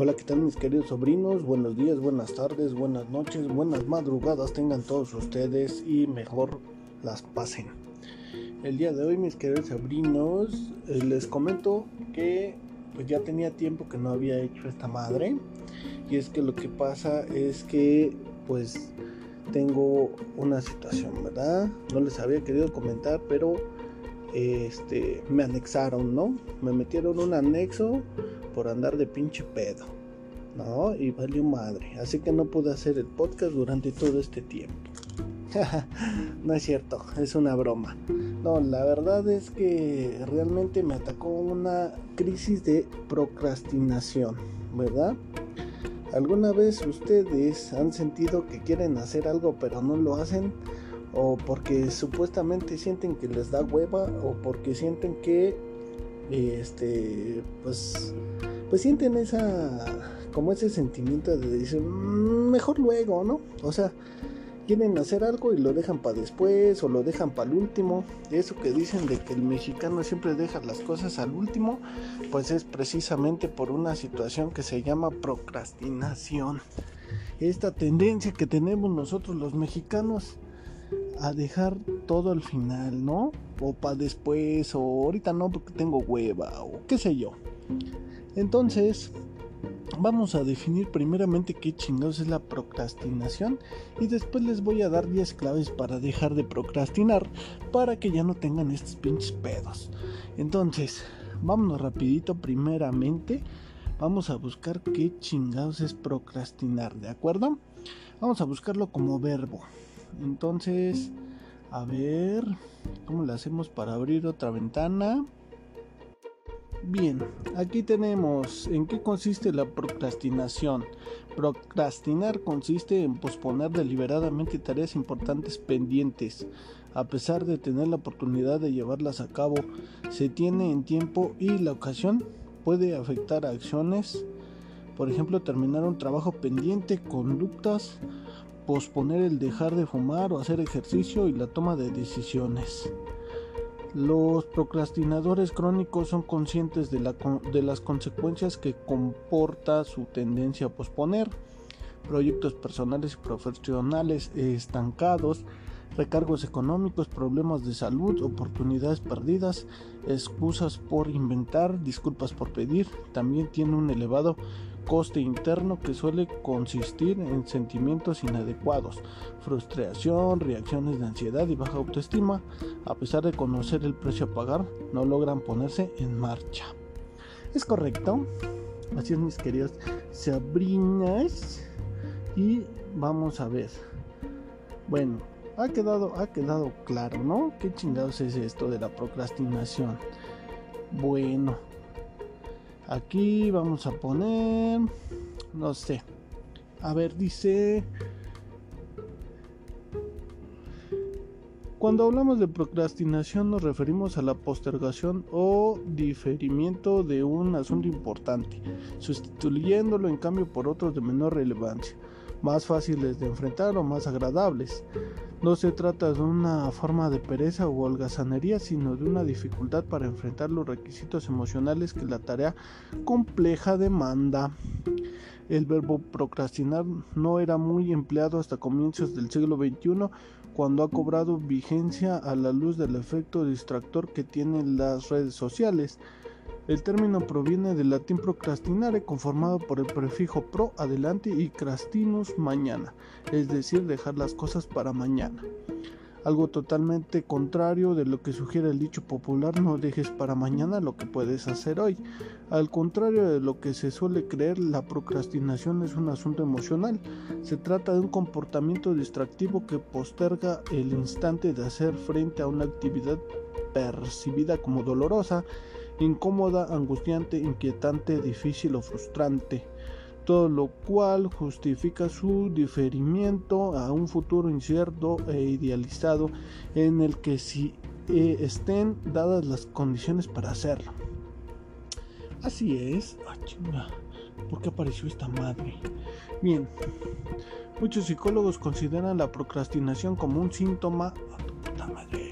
Hola, ¿qué tal mis queridos sobrinos? Buenos días, buenas tardes, buenas noches, buenas madrugadas tengan todos ustedes y mejor las pasen. El día de hoy mis queridos sobrinos eh, les comento que pues ya tenía tiempo que no había hecho esta madre y es que lo que pasa es que pues tengo una situación, ¿verdad? No les había querido comentar, pero este me anexaron, ¿no? Me metieron un anexo por andar de pinche pedo. No, y valió madre. Así que no pude hacer el podcast durante todo este tiempo. no es cierto, es una broma. No, la verdad es que realmente me atacó una crisis de procrastinación, ¿verdad? ¿Alguna vez ustedes han sentido que quieren hacer algo pero no lo hacen? ¿O porque supuestamente sienten que les da hueva? ¿O porque sienten que este pues pues sienten esa como ese sentimiento de decir mm, mejor luego no o sea quieren hacer algo y lo dejan para después o lo dejan para el último eso que dicen de que el mexicano siempre deja las cosas al último pues es precisamente por una situación que se llama procrastinación esta tendencia que tenemos nosotros los mexicanos a dejar todo al final, ¿no? O para después, o ahorita no porque tengo hueva, o qué sé yo. Entonces, vamos a definir primeramente qué chingados es la procrastinación y después les voy a dar 10 claves para dejar de procrastinar para que ya no tengan estos pinches pedos. Entonces, vámonos rapidito primeramente. Vamos a buscar qué chingados es procrastinar, ¿de acuerdo? Vamos a buscarlo como verbo. Entonces, a ver, ¿cómo le hacemos para abrir otra ventana? Bien, aquí tenemos en qué consiste la procrastinación. Procrastinar consiste en posponer deliberadamente tareas importantes pendientes. A pesar de tener la oportunidad de llevarlas a cabo, se tiene en tiempo y la ocasión puede afectar a acciones, por ejemplo, terminar un trabajo pendiente, conductas posponer el dejar de fumar o hacer ejercicio y la toma de decisiones. Los procrastinadores crónicos son conscientes de, las consecuencias que comporta su tendencia a posponer proyectos personales y profesionales estancados, recargos económicos, problemas de salud, oportunidades perdidas, excusas por inventar, disculpas por pedir. También tiene un elevado coste interno que suele consistir en sentimientos inadecuados, frustración, reacciones de ansiedad y baja autoestima. A pesar de conocer el precio a pagar, no logran ponerse en marcha. ¿Es correcto? Así es, mis queridos sabrinas. Y vamos a ver. Bueno, ha quedado, ha quedado claro, ¿no? ¿Qué chingados es esto de la procrastinación? Bueno, Aquí vamos a poner, no sé. A ver, dice... Cuando hablamos de procrastinación nos referimos a la postergación o diferimiento de un asunto importante, sustituyéndolo en cambio por otros de menor relevancia, más fáciles de enfrentar o más agradables. No se trata de una forma de pereza o holgazanería, sino de una dificultad para enfrentar los requisitos emocionales que la tarea compleja demanda. El verbo procrastinar no era muy empleado hasta comienzos del siglo XXI, cuando ha cobrado vigencia a la luz del efecto distractor que tienen las redes sociales. El término proviene del latín procrastinare, conformado por el prefijo pro adelante y crastinus mañana, es decir, dejar las cosas para mañana. Algo totalmente contrario de lo que sugiere el dicho popular, no dejes para mañana lo que puedes hacer hoy. Al contrario de lo que se suele creer, la procrastinación es un asunto emocional. Se trata de un comportamiento distractivo que posterga el instante de hacer frente a una actividad percibida como dolorosa incómoda, angustiante, inquietante, difícil o frustrante, todo lo cual justifica su diferimiento a un futuro incierto e idealizado en el que si eh, estén dadas las condiciones para hacerlo. Así es. Ah, ¿Por qué apareció esta madre? Bien. Muchos psicólogos consideran la procrastinación como un síntoma. A tu puta madre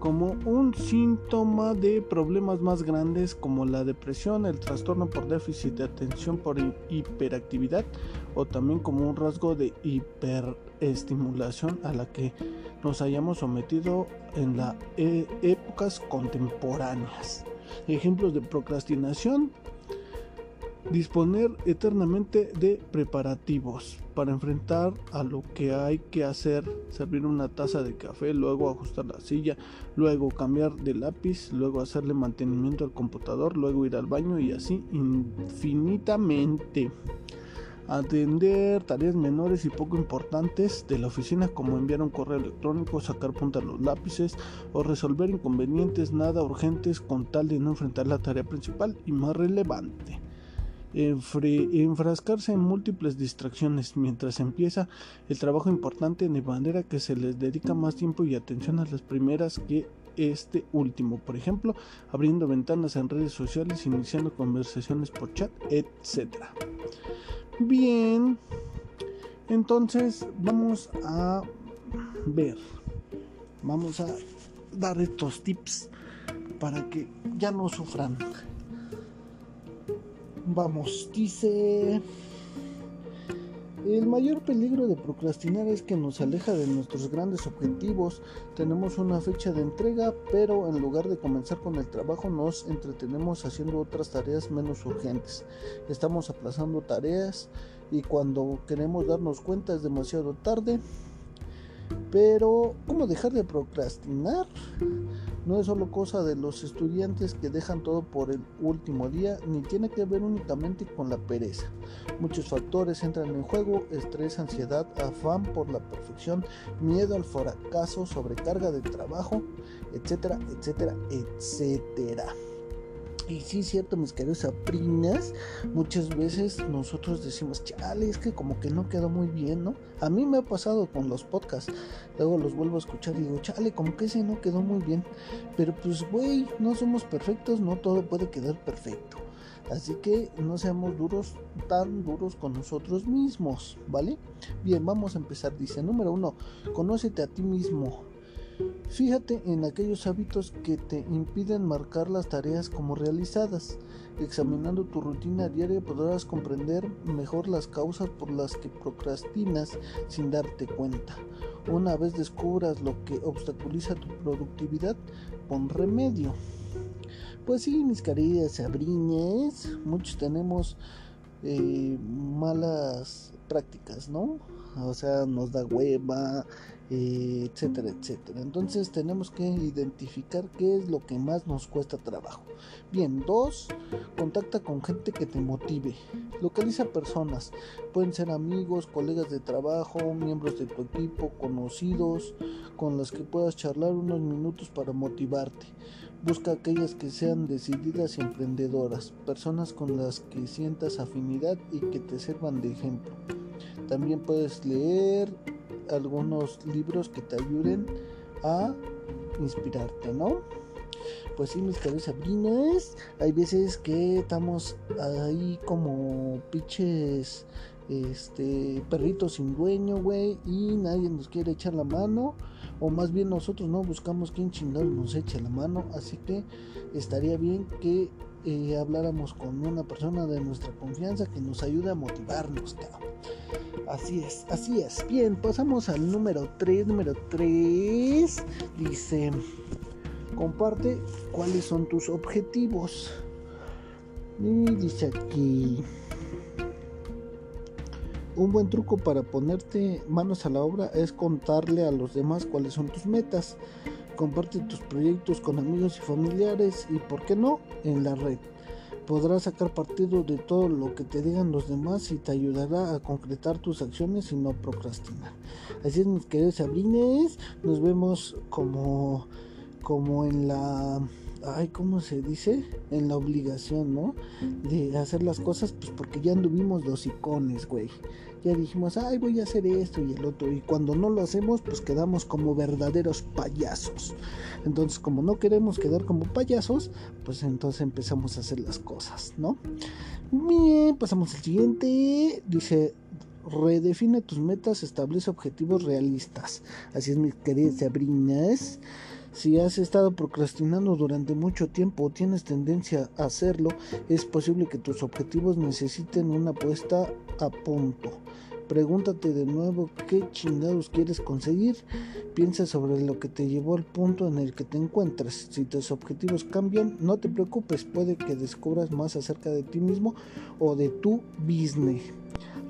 como un síntoma de problemas más grandes como la depresión, el trastorno por déficit de atención por hiperactividad o también como un rasgo de hiperestimulación a la que nos hayamos sometido en las e, épocas contemporáneas. Ejemplos de procrastinación disponer eternamente de preparativos para enfrentar a lo que hay que hacer, servir una taza de café, luego ajustar la silla, luego cambiar de lápiz, luego hacerle mantenimiento al computador, luego ir al baño y así infinitamente. Atender tareas menores y poco importantes de la oficina como enviar un correo electrónico, sacar punta a los lápices o resolver inconvenientes nada urgentes con tal de no enfrentar la tarea principal y más relevante enfrascarse en múltiples distracciones mientras empieza el trabajo importante de manera que se les dedica más tiempo y atención a las primeras que este último, por ejemplo, abriendo ventanas en redes sociales, iniciando conversaciones por chat, etc. Bien, entonces vamos a ver, vamos a dar estos tips para que ya no sufran Vamos, dice... El mayor peligro de procrastinar es que nos aleja de nuestros grandes objetivos. Tenemos una fecha de entrega, pero en lugar de comenzar con el trabajo nos entretenemos haciendo otras tareas menos urgentes. Estamos aplazando tareas y cuando queremos darnos cuenta es demasiado tarde. Pero, ¿cómo dejar de procrastinar? No es solo cosa de los estudiantes que dejan todo por el último día, ni tiene que ver únicamente con la pereza. Muchos factores entran en juego, estrés, ansiedad, afán por la perfección, miedo al fracaso, sobrecarga de trabajo, etcétera, etcétera, etcétera. Y sí cierto, mis queridos saprinas, muchas veces nosotros decimos, chale, es que como que no quedó muy bien, ¿no? A mí me ha pasado con los podcasts, luego los vuelvo a escuchar y digo, chale, como que ese no quedó muy bien. Pero pues, güey, no somos perfectos, no todo puede quedar perfecto. Así que no seamos duros, tan duros con nosotros mismos, ¿vale? Bien, vamos a empezar. Dice, número uno, conócete a ti mismo. Fíjate en aquellos hábitos que te impiden marcar las tareas como realizadas. Examinando tu rutina diaria podrás comprender mejor las causas por las que procrastinas sin darte cuenta. Una vez descubras lo que obstaculiza tu productividad, pon remedio. Pues sí, mis queridas sabrines, muchos tenemos eh, malas prácticas, ¿no? O sea, nos da hueva, etcétera, etcétera. Entonces tenemos que identificar qué es lo que más nos cuesta trabajo. Bien, dos, contacta con gente que te motive. Localiza personas, pueden ser amigos, colegas de trabajo, miembros de tu equipo, conocidos, con las que puedas charlar unos minutos para motivarte. Busca aquellas que sean decididas y emprendedoras, personas con las que sientas afinidad y que te sirvan de ejemplo. También puedes leer algunos libros que te ayuden a inspirarte, ¿no? Pues sí, mis queridos sabrinas, hay veces que estamos ahí como pinches este perritos sin dueño, güey, y nadie nos quiere echar la mano, o más bien nosotros no buscamos quién chingado nos eche la mano, así que estaría bien que eh, habláramos con una persona de nuestra confianza que nos ayude a motivarnos. Así es, así es. Bien, pasamos al número 3. Número 3 dice, comparte cuáles son tus objetivos. Y dice aquí, un buen truco para ponerte manos a la obra es contarle a los demás cuáles son tus metas. Comparte tus proyectos con amigos y familiares y, ¿por qué no?, en la red podrás sacar partido de todo lo que te digan los demás y te ayudará a concretar tus acciones y no procrastinar. Así es, mis queridos sabrines, nos vemos como, como en la ay, ¿cómo se dice? En la obligación, ¿no? De hacer las cosas, pues porque ya anduvimos los icones, güey. Ya dijimos, ay, voy a hacer esto y el otro. Y cuando no lo hacemos, pues quedamos como verdaderos payasos. Entonces, como no queremos quedar como payasos, pues entonces empezamos a hacer las cosas, ¿no? Bien, pasamos al siguiente. Dice, redefine tus metas, establece objetivos realistas. Así es, mis queridas Sabrinas. Si has estado procrastinando durante mucho tiempo o tienes tendencia a hacerlo, es posible que tus objetivos necesiten una puesta a punto. Pregúntate de nuevo qué chingados quieres conseguir. Piensa sobre lo que te llevó al punto en el que te encuentras. Si tus objetivos cambian, no te preocupes, puede que descubras más acerca de ti mismo o de tu business.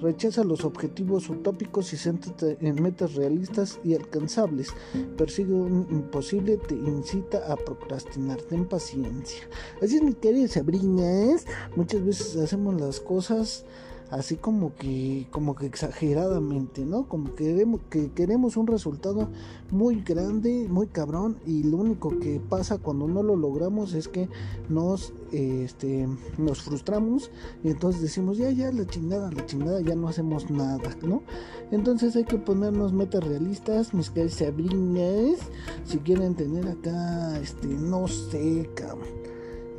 Rechaza los objetivos utópicos y céntrate en metas realistas y alcanzables. Persigue un imposible, te incita a procrastinar. Ten paciencia. Así es, mi querida Sabrina. Muchas veces hacemos las cosas así como que como que exageradamente, ¿no? Como que queremos, que queremos un resultado muy grande, muy cabrón y lo único que pasa cuando no lo logramos es que nos este nos frustramos y entonces decimos, "Ya ya la chingada, la chingada, ya no hacemos nada", ¿no? Entonces hay que ponernos metas realistas, mis queridas sabrinas, si quieren tener acá este no sé, cabrón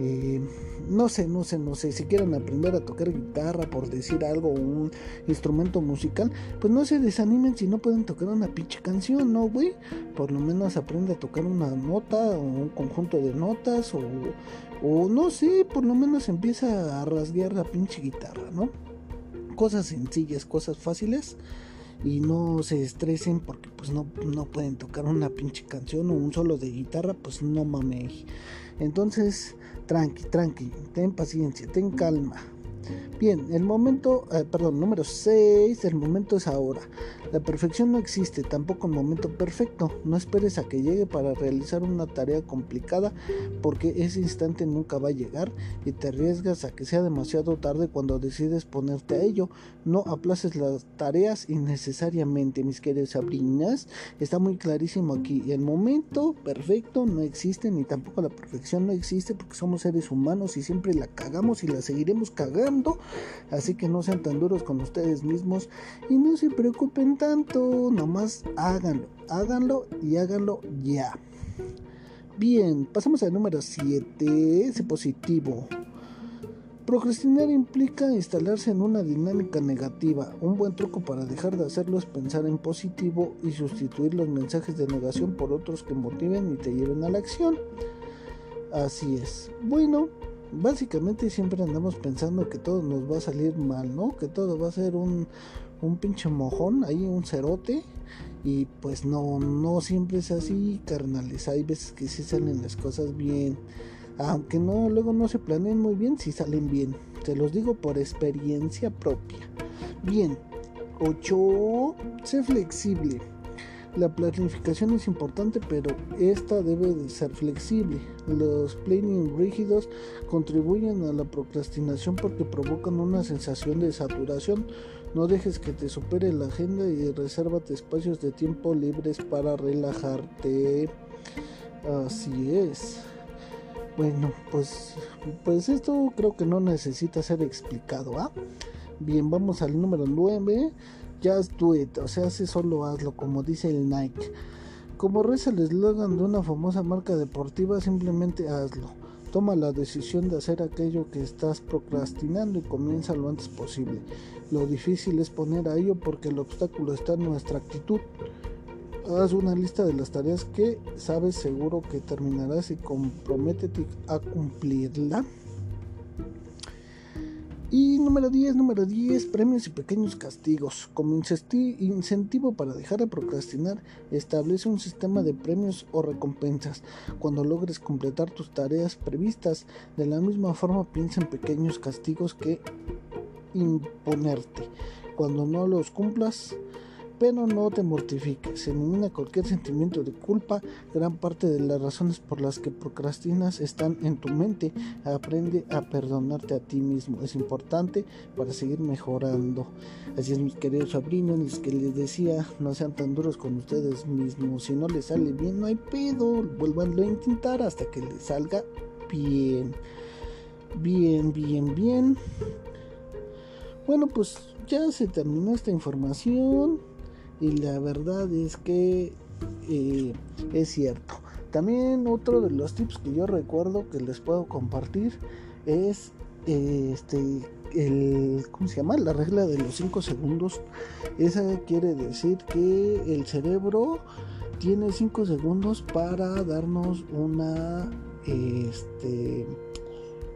eh, no sé, no sé, no sé, si quieren aprender a tocar guitarra, por decir algo, un instrumento musical, pues no se desanimen si no pueden tocar una pinche canción, ¿no, güey? Por lo menos aprende a tocar una nota o un conjunto de notas o, o no sé, por lo menos empieza a rasguear la pinche guitarra, ¿no? Cosas sencillas, cosas fáciles y no se estresen porque pues no, no pueden tocar una pinche canción o un solo de guitarra, pues no mames. Entonces, tranqui, tranqui, ten paciencia, ten calma. Bien, el momento, eh, perdón, número 6, el momento es ahora. La perfección no existe, tampoco el momento perfecto. No esperes a que llegue para realizar una tarea complicada porque ese instante nunca va a llegar y te arriesgas a que sea demasiado tarde cuando decides ponerte a ello. No aplaces las tareas innecesariamente, mis queridas sabrinas. Está muy clarísimo aquí. El momento perfecto no existe ni tampoco la perfección no existe porque somos seres humanos y siempre la cagamos y la seguiremos cagando. Así que no sean tan duros con ustedes mismos y no se preocupen tanto, nomás háganlo, háganlo y háganlo ya. Bien, pasamos al número 7, ese positivo. Procrastinar implica instalarse en una dinámica negativa. Un buen truco para dejar de hacerlo es pensar en positivo y sustituir los mensajes de negación por otros que motiven y te lleven a la acción. Así es. Bueno, básicamente siempre andamos pensando que todo nos va a salir mal, ¿no? Que todo va a ser un, un pinche mojón, ahí un cerote. Y pues no, no siempre es así, carnales. Hay veces que sí salen las cosas bien. Aunque no, luego no se planeen muy bien, si salen bien. Se los digo por experiencia propia. Bien. 8. Sé flexible. La planificación es importante, pero esta debe de ser flexible. Los planning rígidos contribuyen a la procrastinación porque provocan una sensación de saturación no dejes que te supere la agenda y resérvate espacios de tiempo libres para relajarte. Así es. Bueno, pues, pues esto creo que no necesita ser explicado, ¿ah? Bien, vamos al número 9. Just do it, o sea, si solo hazlo, como dice el Nike. Como reza el eslogan de una famosa marca deportiva, simplemente hazlo. Toma la decisión de hacer aquello que estás procrastinando y comienza lo antes posible. Lo difícil es poner a ello porque el obstáculo está en nuestra actitud. Haz una lista de las tareas que sabes seguro que terminarás y comprométete a cumplirla. Y número 10, número 10, premios y pequeños castigos. Como incentivo para dejar de procrastinar, establece un sistema de premios o recompensas cuando logres completar tus tareas previstas. De la misma forma, piensa en pequeños castigos que imponerte. Cuando no los cumplas, pero no te mortifiques, elimina cualquier sentimiento de culpa, gran parte de las razones por las que procrastinas están en tu mente, aprende a perdonarte a ti mismo, es importante para seguir mejorando. Así es mis queridos sobrinos, los que les decía, no sean tan duros con ustedes mismos, si no les sale bien no hay pedo, vuelvanlo a intentar hasta que les salga bien. Bien, bien, bien. Bueno, pues ya se terminó esta información y la verdad es que eh, es cierto. También otro de los tips que yo recuerdo que les puedo compartir es este el ¿cómo se llama? la regla de los 5 segundos. Esa quiere decir que el cerebro tiene 5 segundos para darnos una, este,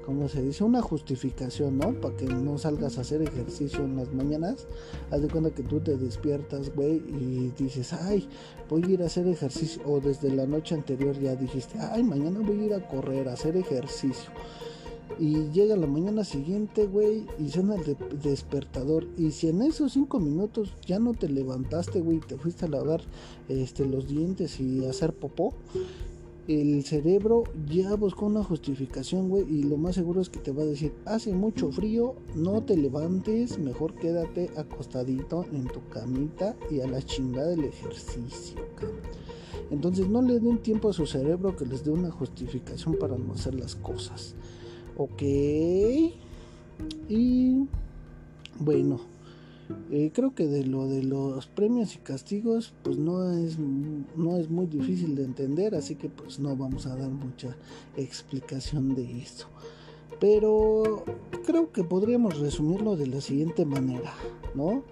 ¿cómo se dice? Una justificación, ¿no? Para que no salgas a hacer ejercicio en las mañanas. Haz de cuenta que tú te despiertas, güey, y dices, ay, voy a ir a hacer ejercicio. O desde la noche anterior ya dijiste, ay, mañana voy a ir a correr, a hacer ejercicio. Y llega la mañana siguiente, güey, y suena el despertador. Y si en esos cinco minutos ya no te levantaste, güey, te fuiste a lavar este, los dientes y hacer popó, el cerebro ya buscó una justificación, güey, y lo más seguro es que te va a decir, hace mucho frío, no te levantes, mejor quédate acostadito en tu camita y a la chingada del ejercicio, Entonces no le den tiempo a su cerebro que les dé una justificación para no hacer las cosas. Ok. Y bueno, eh, creo que de lo de los premios y castigos, pues no es, no es muy difícil de entender, así que pues no vamos a dar mucha explicación de esto. Pero creo que podríamos resumirlo de la siguiente manera, ¿no?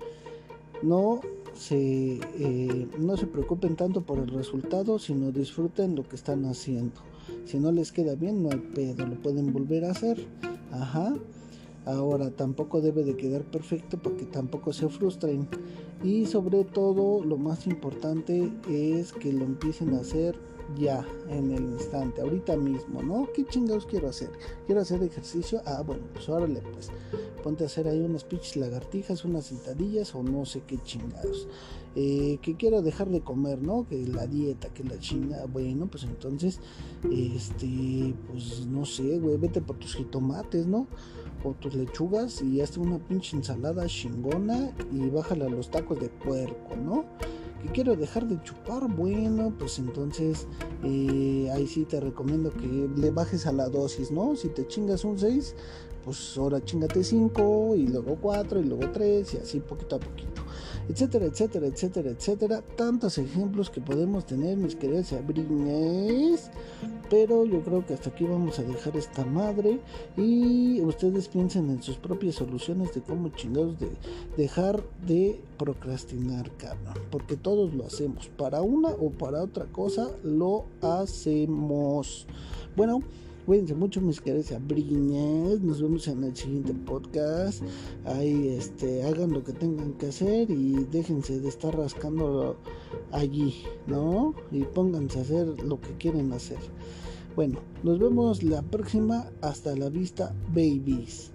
No se, eh, no se preocupen tanto por el resultado, sino disfruten lo que están haciendo. Si no les queda bien, no hay pedo, lo pueden volver a hacer. Ajá. Ahora tampoco debe de quedar perfecto para que tampoco se frustren. Y sobre todo lo más importante es que lo empiecen a hacer ya, en el instante, ahorita mismo, ¿no? ¿Qué chingados quiero hacer? ¿Quiero hacer ejercicio? Ah, bueno, pues órale, pues ponte a hacer ahí unas pinches lagartijas, unas sentadillas o no sé qué chingados. Eh, que quiero dejar de comer, ¿no? Que la dieta, que la chinga, bueno, pues entonces, este, pues no sé, güey, vete por tus jitomates, ¿no? Tus lechugas y hazte una pinche ensalada chingona y bájale a los tacos de puerco, ¿no? que quiero dejar de chupar, bueno, pues entonces eh, ahí sí te recomiendo que le bajes a la dosis, ¿no? Si te chingas un 6, pues ahora chingate 5 y luego 4 y luego 3 y así poquito a poquito etcétera, etcétera, etcétera, etcétera. Tantos ejemplos que podemos tener, mis queridos sabrines. Pero yo creo que hasta aquí vamos a dejar esta madre. Y ustedes piensen en sus propias soluciones de cómo chingados de dejar de procrastinar, cabrón. Porque todos lo hacemos. Para una o para otra cosa lo hacemos. Bueno. Cuídense mucho, mis queridos sabrinas. Nos vemos en el siguiente podcast. Ahí este, hagan lo que tengan que hacer y déjense de estar rascando allí, ¿no? Y pónganse a hacer lo que quieren hacer. Bueno, nos vemos la próxima. Hasta la vista, babies.